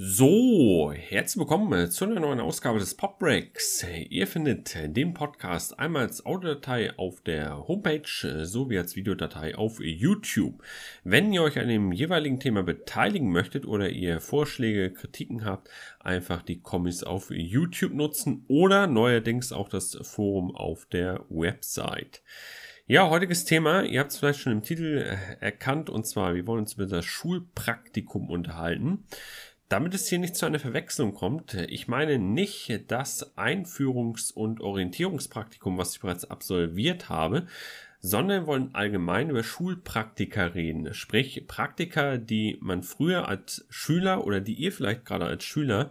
So, herzlich willkommen zu einer neuen Ausgabe des Pop Breaks. Ihr findet den Podcast einmal als Audiodatei auf der Homepage sowie als Videodatei auf YouTube. Wenn ihr euch an dem jeweiligen Thema beteiligen möchtet oder ihr Vorschläge, Kritiken habt, einfach die Kommis auf YouTube nutzen oder neuerdings auch das Forum auf der Website. Ja, heutiges Thema, ihr habt es vielleicht schon im Titel erkannt, und zwar, wir wollen uns über das Schulpraktikum unterhalten. Damit es hier nicht zu einer Verwechslung kommt, ich meine nicht das Einführungs- und Orientierungspraktikum, was ich bereits absolviert habe, sondern wollen allgemein über Schulpraktika reden. Sprich, Praktika, die man früher als Schüler oder die ihr vielleicht gerade als Schüler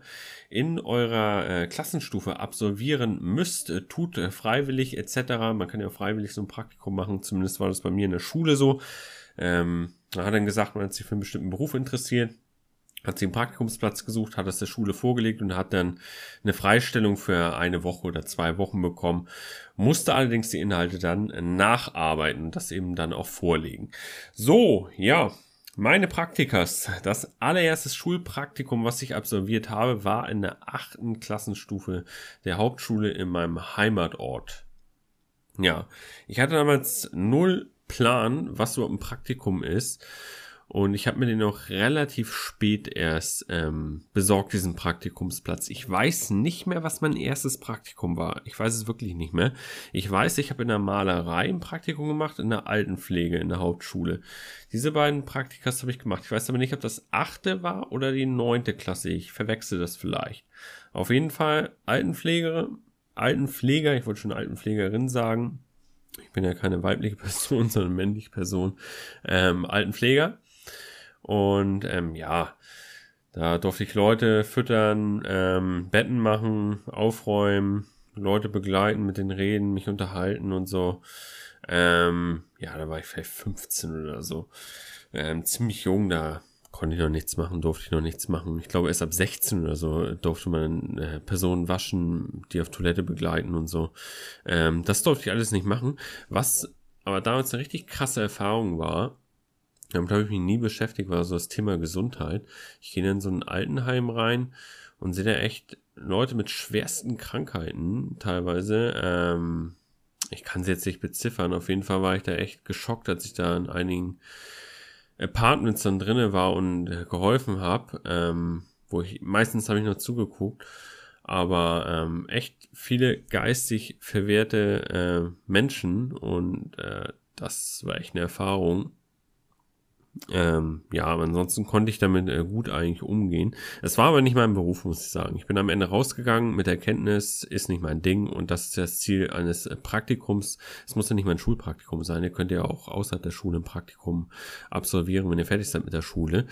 in eurer äh, Klassenstufe absolvieren müsst, tut äh, freiwillig etc. Man kann ja freiwillig so ein Praktikum machen, zumindest war das bei mir in der Schule so. Ähm, man hat dann gesagt, man hat sich für einen bestimmten Beruf interessiert hat sie einen Praktikumsplatz gesucht, hat das der Schule vorgelegt und hat dann eine Freistellung für eine Woche oder zwei Wochen bekommen, musste allerdings die Inhalte dann nacharbeiten und das eben dann auch vorlegen. So, ja, meine Praktikas, das allererste Schulpraktikum, was ich absolviert habe, war in der achten Klassenstufe der Hauptschule in meinem Heimatort. Ja, ich hatte damals null Plan, was so ein Praktikum ist und ich habe mir den auch relativ spät erst ähm, besorgt, diesen Praktikumsplatz. Ich weiß nicht mehr, was mein erstes Praktikum war. Ich weiß es wirklich nicht mehr. Ich weiß, ich habe in der Malerei ein Praktikum gemacht, in der Altenpflege, in der Hauptschule. Diese beiden Praktikas habe ich gemacht. Ich weiß aber nicht, ob das achte war oder die neunte Klasse. Ich verwechsel das vielleicht. Auf jeden Fall Altenpflege, Altenpfleger, ich wollte schon Altenpflegerin sagen. Ich bin ja keine weibliche Person, sondern männliche Person. Ähm, Altenpfleger und ähm, ja, da durfte ich Leute füttern, ähm, Betten machen, aufräumen, Leute begleiten, mit denen reden, mich unterhalten und so. Ähm, ja, da war ich vielleicht 15 oder so. Ähm, ziemlich jung, da konnte ich noch nichts machen, durfte ich noch nichts machen. Ich glaube, erst ab 16 oder so durfte man äh, Personen waschen, die auf Toilette begleiten und so. Ähm, das durfte ich alles nicht machen. Was aber damals eine richtig krasse Erfahrung war, damit habe ich mich nie beschäftigt, war so das Thema Gesundheit. Ich gehe in so ein Altenheim rein und sehe da echt Leute mit schwersten Krankheiten teilweise. Ähm, ich kann sie jetzt nicht beziffern. Auf jeden Fall war ich da echt geschockt, als ich da in einigen Apartments dann drinne war und geholfen habe. Ähm, wo ich meistens habe ich nur zugeguckt, aber ähm, echt viele geistig verwehrte äh, Menschen und äh, das war echt eine Erfahrung. Ähm, ja, aber ansonsten konnte ich damit äh, gut eigentlich umgehen. Es war aber nicht mein Beruf, muss ich sagen. Ich bin am Ende rausgegangen mit der Kenntnis, ist nicht mein Ding und das ist das Ziel eines äh, Praktikums. Es muss ja nicht mein Schulpraktikum sein. Ihr könnt ja auch außerhalb der Schule ein Praktikum absolvieren, wenn ihr fertig seid mit der Schule.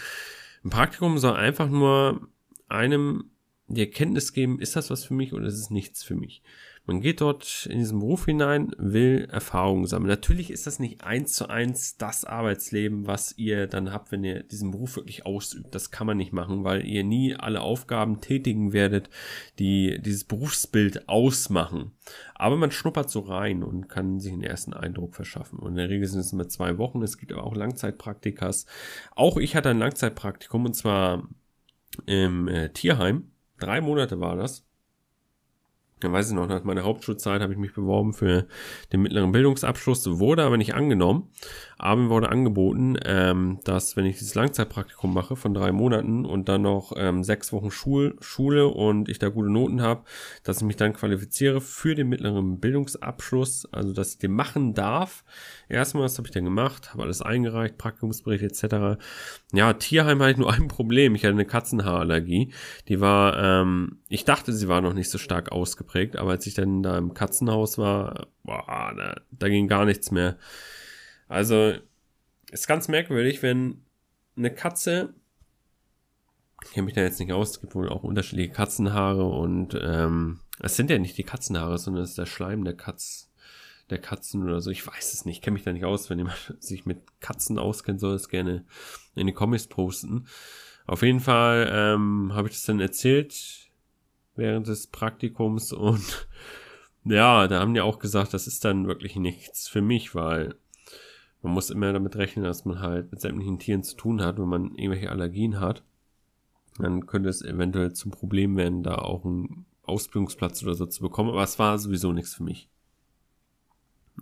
Ein Praktikum soll einfach nur einem die Erkenntnis geben, ist das was für mich oder ist es nichts für mich. Man geht dort in diesen Beruf hinein, will Erfahrungen sammeln. Natürlich ist das nicht eins zu eins das Arbeitsleben, was ihr dann habt, wenn ihr diesen Beruf wirklich ausübt. Das kann man nicht machen, weil ihr nie alle Aufgaben tätigen werdet, die dieses Berufsbild ausmachen. Aber man schnuppert so rein und kann sich einen ersten Eindruck verschaffen. Und in der Regel sind es immer zwei Wochen. Es gibt aber auch Langzeitpraktikas. Auch ich hatte ein Langzeitpraktikum und zwar im äh, Tierheim. Drei Monate war das. Dann weiß ich noch, nach meiner Hauptschulzeit habe ich mich beworben für den mittleren Bildungsabschluss, wurde aber nicht angenommen. Aber mir wurde angeboten, ähm, dass wenn ich dieses Langzeitpraktikum mache von drei Monaten und dann noch ähm, sechs Wochen Schul Schule und ich da gute Noten habe, dass ich mich dann qualifiziere für den mittleren Bildungsabschluss, also dass ich den machen darf. Erstmal, das habe ich dann gemacht, habe alles eingereicht, Praktikumsbericht etc. Ja, Tierheim hatte ich nur ein Problem. Ich hatte eine Katzenhaarallergie. Die war, ähm, ich dachte, sie war noch nicht so stark ausgeprägt, aber als ich dann da im Katzenhaus war, boah, da, da ging gar nichts mehr. Also, ist ganz merkwürdig, wenn eine Katze, ich kenne mich da jetzt nicht aus, es gibt wohl auch unterschiedliche Katzenhaare und ähm, es sind ja nicht die Katzenhaare, sondern es ist der Schleim der Katz, der Katzen oder so. Ich weiß es nicht, kenne mich da nicht aus. Wenn jemand sich mit Katzen auskennt, soll es gerne in die Comics posten. Auf jeden Fall ähm, habe ich das dann erzählt während des Praktikums und ja, da haben die auch gesagt, das ist dann wirklich nichts für mich, weil man muss immer damit rechnen, dass man halt mit sämtlichen Tieren zu tun hat, wenn man irgendwelche Allergien hat. dann könnte es eventuell zum Problem werden, da auch einen Ausbildungsplatz oder so zu bekommen. Aber es war sowieso nichts für mich.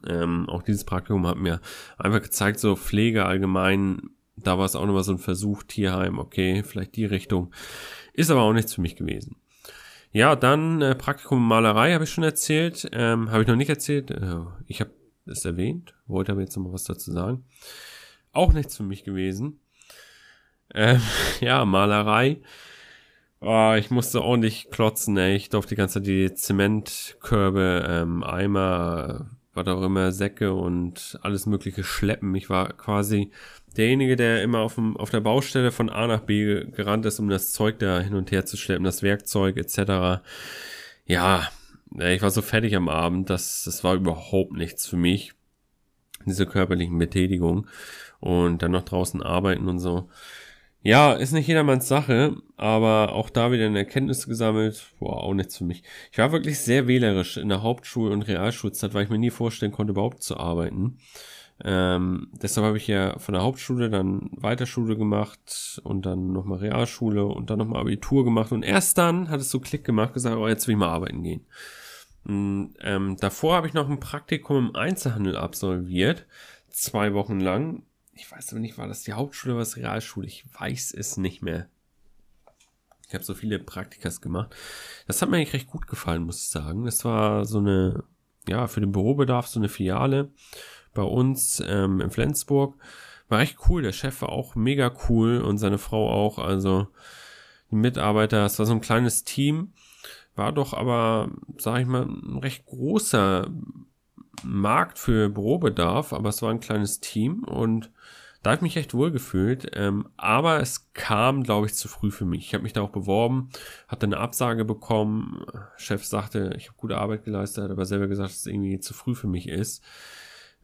Ähm, auch dieses Praktikum hat mir einfach gezeigt, so Pflege allgemein, da war es auch nochmal so ein Versuch, Tierheim, okay, vielleicht die Richtung. Ist aber auch nichts für mich gewesen. Ja, dann äh, Praktikum Malerei habe ich schon erzählt. Ähm, habe ich noch nicht erzählt. Äh, ich habe es erwähnt, wollte aber jetzt noch mal was dazu sagen. Auch nichts für mich gewesen. Ähm, ja, Malerei. Oh, ich musste ordentlich klotzen, ey. Ich durfte die ganze Zeit die Zementkörbe, ähm, Eimer, was auch immer, Säcke und alles mögliche schleppen. Ich war quasi derjenige, der immer auf, dem, auf der Baustelle von A nach B gerannt ist, um das Zeug da hin und her zu schleppen, das Werkzeug etc. Ja, ich war so fertig am Abend, das, das war überhaupt nichts für mich. Diese körperlichen Betätigungen und dann noch draußen arbeiten und so. Ja, ist nicht jedermanns Sache, aber auch da wieder eine Erkenntnis gesammelt. Boah, auch nichts für mich. Ich war wirklich sehr wählerisch in der Hauptschul- und Realschulzeit, weil ich mir nie vorstellen konnte, überhaupt zu arbeiten. Ähm, deshalb habe ich ja von der Hauptschule dann Weiterschule gemacht und dann nochmal Realschule und dann nochmal Abitur gemacht und erst dann hat es so Klick gemacht, gesagt, oh, jetzt will ich mal arbeiten gehen. Und, ähm, davor habe ich noch ein Praktikum im Einzelhandel absolviert, zwei Wochen lang ich weiß aber nicht, war das die Hauptschule oder was Realschule? Ich weiß es nicht mehr. Ich habe so viele Praktikas gemacht. Das hat mir eigentlich recht gut gefallen, muss ich sagen. Das war so eine, ja, für den Bürobedarf so eine Filiale bei uns ähm, in Flensburg. War echt cool. Der Chef war auch mega cool und seine Frau auch. Also die Mitarbeiter, es war so ein kleines Team. War doch aber, sag ich mal, ein recht großer Markt für Bürobedarf, aber es war ein kleines Team und da habe ich mich echt wohl gefühlt. Ähm, aber es kam, glaube ich, zu früh für mich. Ich habe mich da auch beworben, hatte eine Absage bekommen. Chef sagte, ich habe gute Arbeit geleistet, aber selber gesagt, dass es irgendwie zu früh für mich ist.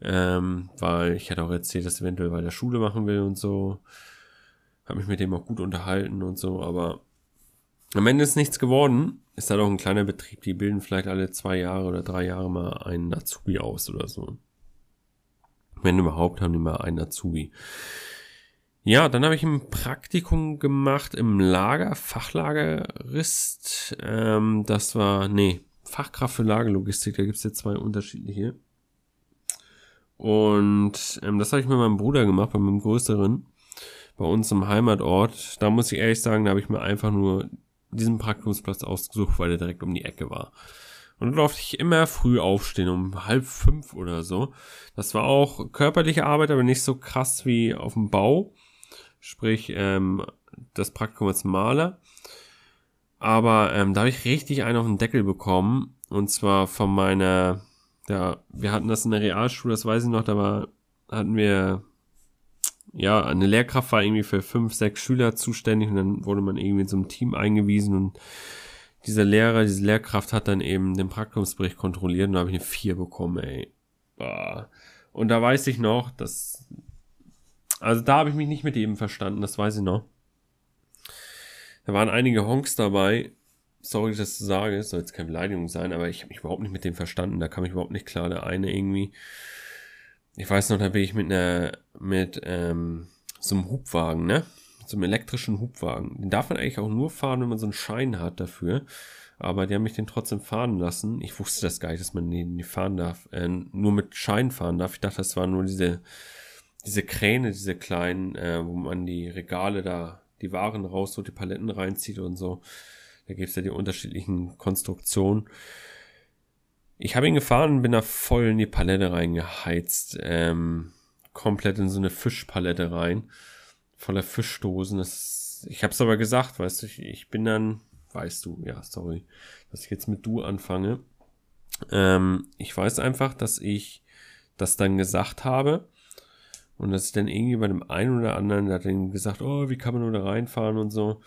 Ähm, weil ich hatte auch erzählt, dass ich eventuell bei der Schule machen will und so. Habe mich mit dem auch gut unterhalten und so, aber am Ende ist nichts geworden. Ist halt auch ein kleiner Betrieb, die bilden vielleicht alle zwei Jahre oder drei Jahre mal einen Azubi aus oder so. Wenn überhaupt, haben die mal einen Azubi. Ja, dann habe ich ein Praktikum gemacht im Lager, Fachlagerist. Ähm, das war, nee, Fachkraft für Lagerlogistik, da gibt's jetzt zwei unterschiedliche. Und ähm, das habe ich mit meinem Bruder gemacht, bei meinem größeren, bei uns im Heimatort. Da muss ich ehrlich sagen, da habe ich mir einfach nur diesen Praktikumsplatz ausgesucht, weil der direkt um die Ecke war. Und dann durfte ich immer früh aufstehen, um halb fünf oder so. Das war auch körperliche Arbeit, aber nicht so krass wie auf dem Bau. Sprich, ähm, das Praktikum als Maler. Aber ähm, da habe ich richtig einen auf den Deckel bekommen. Und zwar von meiner, ja, wir hatten das in der Realschule, das weiß ich noch, da war, hatten wir ja, eine Lehrkraft war irgendwie für fünf, sechs Schüler zuständig und dann wurde man irgendwie einem Team eingewiesen und dieser Lehrer, diese Lehrkraft hat dann eben den Praktikumsbericht kontrolliert und da habe ich eine vier bekommen, ey. Und da weiß ich noch, dass, also da habe ich mich nicht mit ihm verstanden, das weiß ich noch. Da waren einige Honks dabei, sorry, dass ich das sage, soll jetzt keine Beleidigung sein, aber ich habe mich überhaupt nicht mit dem verstanden, da kam ich überhaupt nicht klar, der eine irgendwie ich weiß noch, da bin ich mit einer, mit ähm, so einem Hubwagen, ne? So einem elektrischen Hubwagen. Den darf man eigentlich auch nur fahren, wenn man so einen Schein hat dafür. Aber die haben mich den trotzdem fahren lassen. Ich wusste das gar nicht, dass man den nicht fahren darf. Äh, nur mit Schein fahren darf. Ich dachte, das waren nur diese, diese Kräne, diese kleinen, äh, wo man die Regale da, die Waren raus, so die Paletten reinzieht und so. Da gibt's ja die unterschiedlichen Konstruktionen. Ich habe ihn gefahren und bin da voll in die Palette reingeheizt. Ähm, komplett in so eine Fischpalette rein. Voller Fischdosen. Das, ich habe es aber gesagt, weißt du, ich, ich bin dann, weißt du, ja, sorry, dass ich jetzt mit du anfange. Ähm, ich weiß einfach, dass ich das dann gesagt habe. Und dass ich dann irgendwie bei dem einen oder anderen, der hat dann gesagt, oh, wie kann man nur da reinfahren und so.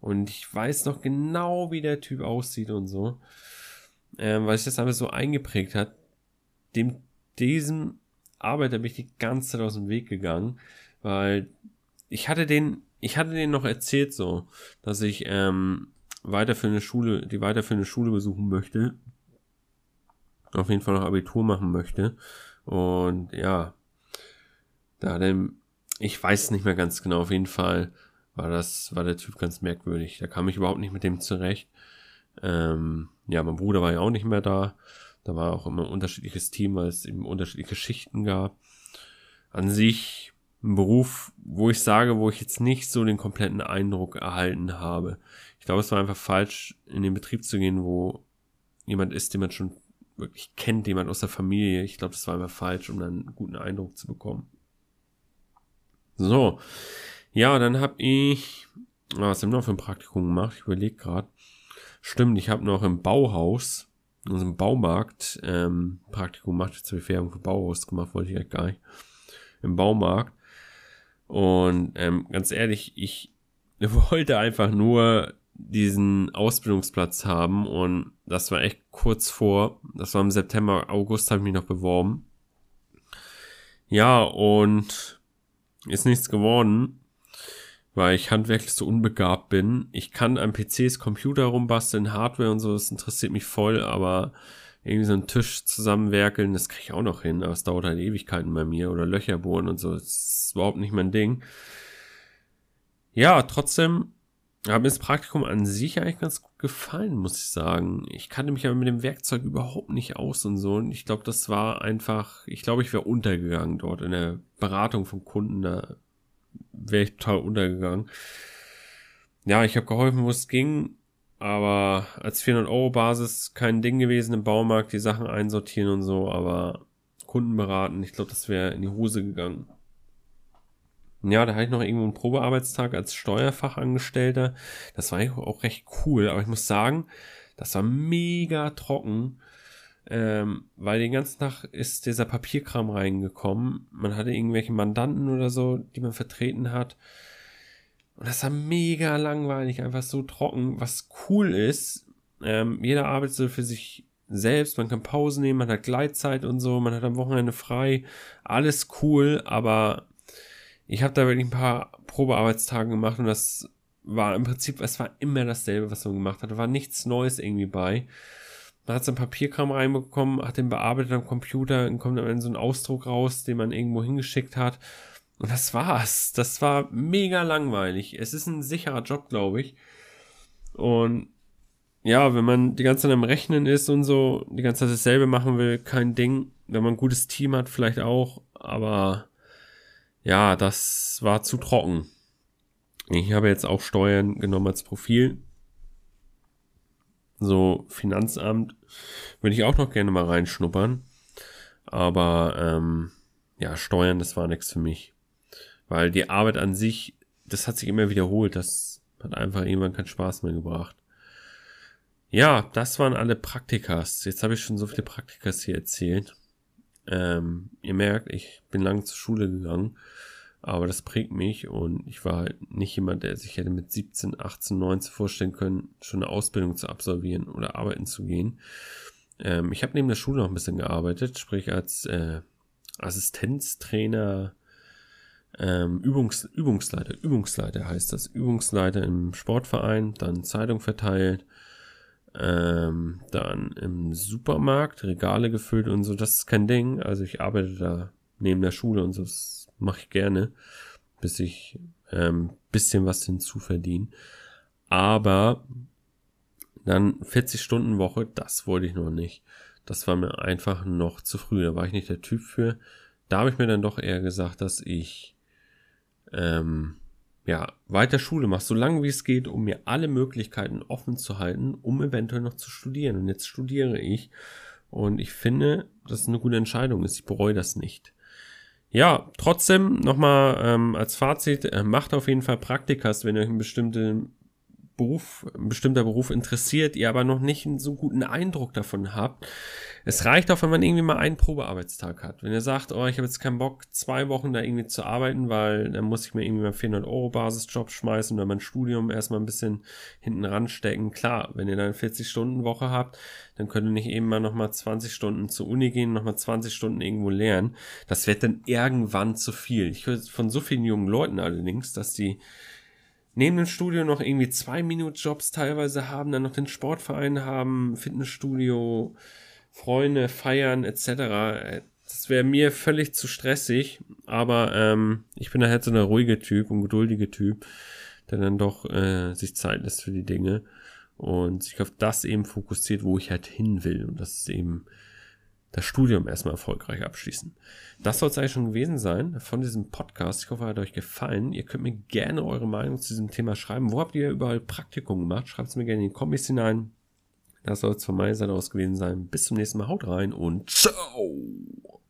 Und ich weiß noch genau, wie der Typ aussieht und so ähm, weil sich das einfach so eingeprägt hat, dem, diesem Arbeiter bin ich die ganze Zeit aus dem Weg gegangen, weil ich hatte den, ich hatte den noch erzählt so, dass ich ähm, weiterführende Schule, die weiterführende Schule besuchen möchte, auf jeden Fall noch Abitur machen möchte und ja, da dem, ich weiß nicht mehr ganz genau, auf jeden Fall war das, war der Typ ganz merkwürdig. Da kam ich überhaupt nicht mit dem zurecht. Ähm, ja, mein Bruder war ja auch nicht mehr da. Da war auch immer ein unterschiedliches Team, weil es eben unterschiedliche Schichten gab. An sich ein Beruf, wo ich sage, wo ich jetzt nicht so den kompletten Eindruck erhalten habe. Ich glaube, es war einfach falsch, in den Betrieb zu gehen, wo jemand ist, den man schon wirklich kennt, jemand aus der Familie. Ich glaube, das war einfach falsch, um dann einen guten Eindruck zu bekommen. So. Ja, dann habe ich, was haben wir noch für ein Praktikum gemacht? Ich überlege gerade. Stimmt, ich habe noch im Bauhaus, in unserem Baumarkt, ähm, Praktikum gemacht. Jetzt habe ich Werbung für Bauhaus gemacht, wollte ich eigentlich gar nicht. Im Baumarkt. Und ähm, ganz ehrlich, ich wollte einfach nur diesen Ausbildungsplatz haben und das war echt kurz vor, das war im September, August habe ich mich noch beworben. Ja, und ist nichts geworden, weil ich handwerklich so unbegabt bin. Ich kann an PCs Computer rumbasteln, Hardware und so, das interessiert mich voll, aber irgendwie so einen Tisch zusammenwerkeln, das kriege ich auch noch hin, aber es dauert halt Ewigkeiten bei mir oder Löcher bohren und so, das ist überhaupt nicht mein Ding. Ja, trotzdem hat mir das Praktikum an sich eigentlich ganz gut gefallen, muss ich sagen. Ich kannte mich aber mit dem Werkzeug überhaupt nicht aus und so. Und ich glaube, das war einfach, ich glaube, ich wäre untergegangen dort in der Beratung von Kunden. Da wäre ich total untergegangen. Ja, ich habe geholfen, wo es ging. Aber als 400 Euro Basis kein Ding gewesen im Baumarkt, die Sachen einsortieren und so. Aber Kunden beraten, ich glaube, das wäre in die Hose gegangen. Ja, da hatte ich noch irgendwo einen Probearbeitstag als Steuerfachangestellter. Das war auch recht cool, aber ich muss sagen, das war mega trocken, ähm, weil den ganzen Tag ist dieser Papierkram reingekommen. Man hatte irgendwelche Mandanten oder so, die man vertreten hat. Und das war mega langweilig, einfach so trocken. Was cool ist, ähm, jeder arbeitet so für sich selbst, man kann Pause nehmen, man hat Gleitzeit und so, man hat am Wochenende frei, alles cool, aber ich habe da wirklich ein paar Probearbeitstage gemacht und das war im Prinzip, es war immer dasselbe, was man gemacht hat. Da war nichts Neues irgendwie bei. Man hat so ein Papierkram reinbekommen, hat den bearbeitet am Computer, dann kommt dann so ein Ausdruck raus, den man irgendwo hingeschickt hat. Und das war's. Das war mega langweilig. Es ist ein sicherer Job, glaube ich. Und ja, wenn man die ganze Zeit am Rechnen ist und so, die ganze Zeit dasselbe machen will, kein Ding. Wenn man ein gutes Team hat, vielleicht auch. Aber ja, das war zu trocken. Ich habe jetzt auch Steuern genommen als Profil. So, Finanzamt würde ich auch noch gerne mal reinschnuppern. Aber ähm, ja, Steuern, das war nichts für mich. Weil die Arbeit an sich, das hat sich immer wiederholt. Das hat einfach irgendwann keinen Spaß mehr gebracht. Ja, das waren alle Praktikas. Jetzt habe ich schon so viele Praktikas hier erzählt. Ähm, ihr merkt, ich bin lang zur Schule gegangen, aber das prägt mich und ich war halt nicht jemand, der sich hätte mit 17, 18, 19 vorstellen können, schon eine Ausbildung zu absolvieren oder arbeiten zu gehen. Ähm, ich habe neben der Schule noch ein bisschen gearbeitet, sprich als äh, Assistenztrainer, ähm, Übungs Übungsleiter, Übungsleiter heißt das, Übungsleiter im Sportverein, dann Zeitung verteilt, ähm, dann im Supermarkt, Regale gefüllt und so, das ist kein Ding. Also ich arbeite da neben der Schule und so, das mache ich gerne, bis ich ähm, bisschen was hinzuverdiene. Aber dann 40 Stunden Woche, das wollte ich noch nicht. Das war mir einfach noch zu früh. Da war ich nicht der Typ für. Da habe ich mir dann doch eher gesagt, dass ich ähm, ja, weiter Schule machst, so lange wie es geht, um mir alle Möglichkeiten offen zu halten, um eventuell noch zu studieren. Und jetzt studiere ich. Und ich finde, dass es eine gute Entscheidung ist. Ich bereue das nicht. Ja, trotzdem nochmal ähm, als Fazit, äh, macht auf jeden Fall Praktikas, wenn ihr euch einen bestimmten Beruf, bestimmter Beruf interessiert, ihr aber noch nicht einen so guten Eindruck davon habt. Es reicht auch, wenn man irgendwie mal einen Probearbeitstag hat. Wenn ihr sagt, oh, ich habe jetzt keinen Bock, zwei Wochen da irgendwie zu arbeiten, weil dann muss ich mir irgendwie mal 400 Euro Basisjob schmeißen oder mein Studium erstmal ein bisschen hinten ranstecken. Klar, wenn ihr dann 40 Stunden Woche habt, dann könnt ihr nicht eben mal nochmal 20 Stunden zur Uni gehen, nochmal 20 Stunden irgendwo lernen. Das wird dann irgendwann zu viel. Ich höre von so vielen jungen Leuten allerdings, dass die neben dem Studio noch irgendwie zwei Minuten Jobs teilweise haben, dann noch den Sportverein haben, Fitnessstudio, Freunde, feiern etc. Das wäre mir völlig zu stressig, aber ähm, ich bin da halt so der ruhige Typ und geduldige Typ. der dann doch äh, sich Zeit lässt für die Dinge und sich auf das eben fokussiert, wo ich halt hin will. Und das ist eben das Studium erstmal erfolgreich abschließen. Das soll es eigentlich schon gewesen sein von diesem Podcast. Ich hoffe, er hat euch gefallen. Ihr könnt mir gerne eure Meinung zu diesem Thema schreiben. Wo habt ihr überall Praktikum gemacht? Schreibt es mir gerne in die Kommis hinein. Das soll es von meiner Seite aus gewesen sein. Bis zum nächsten Mal. Haut rein und ciao!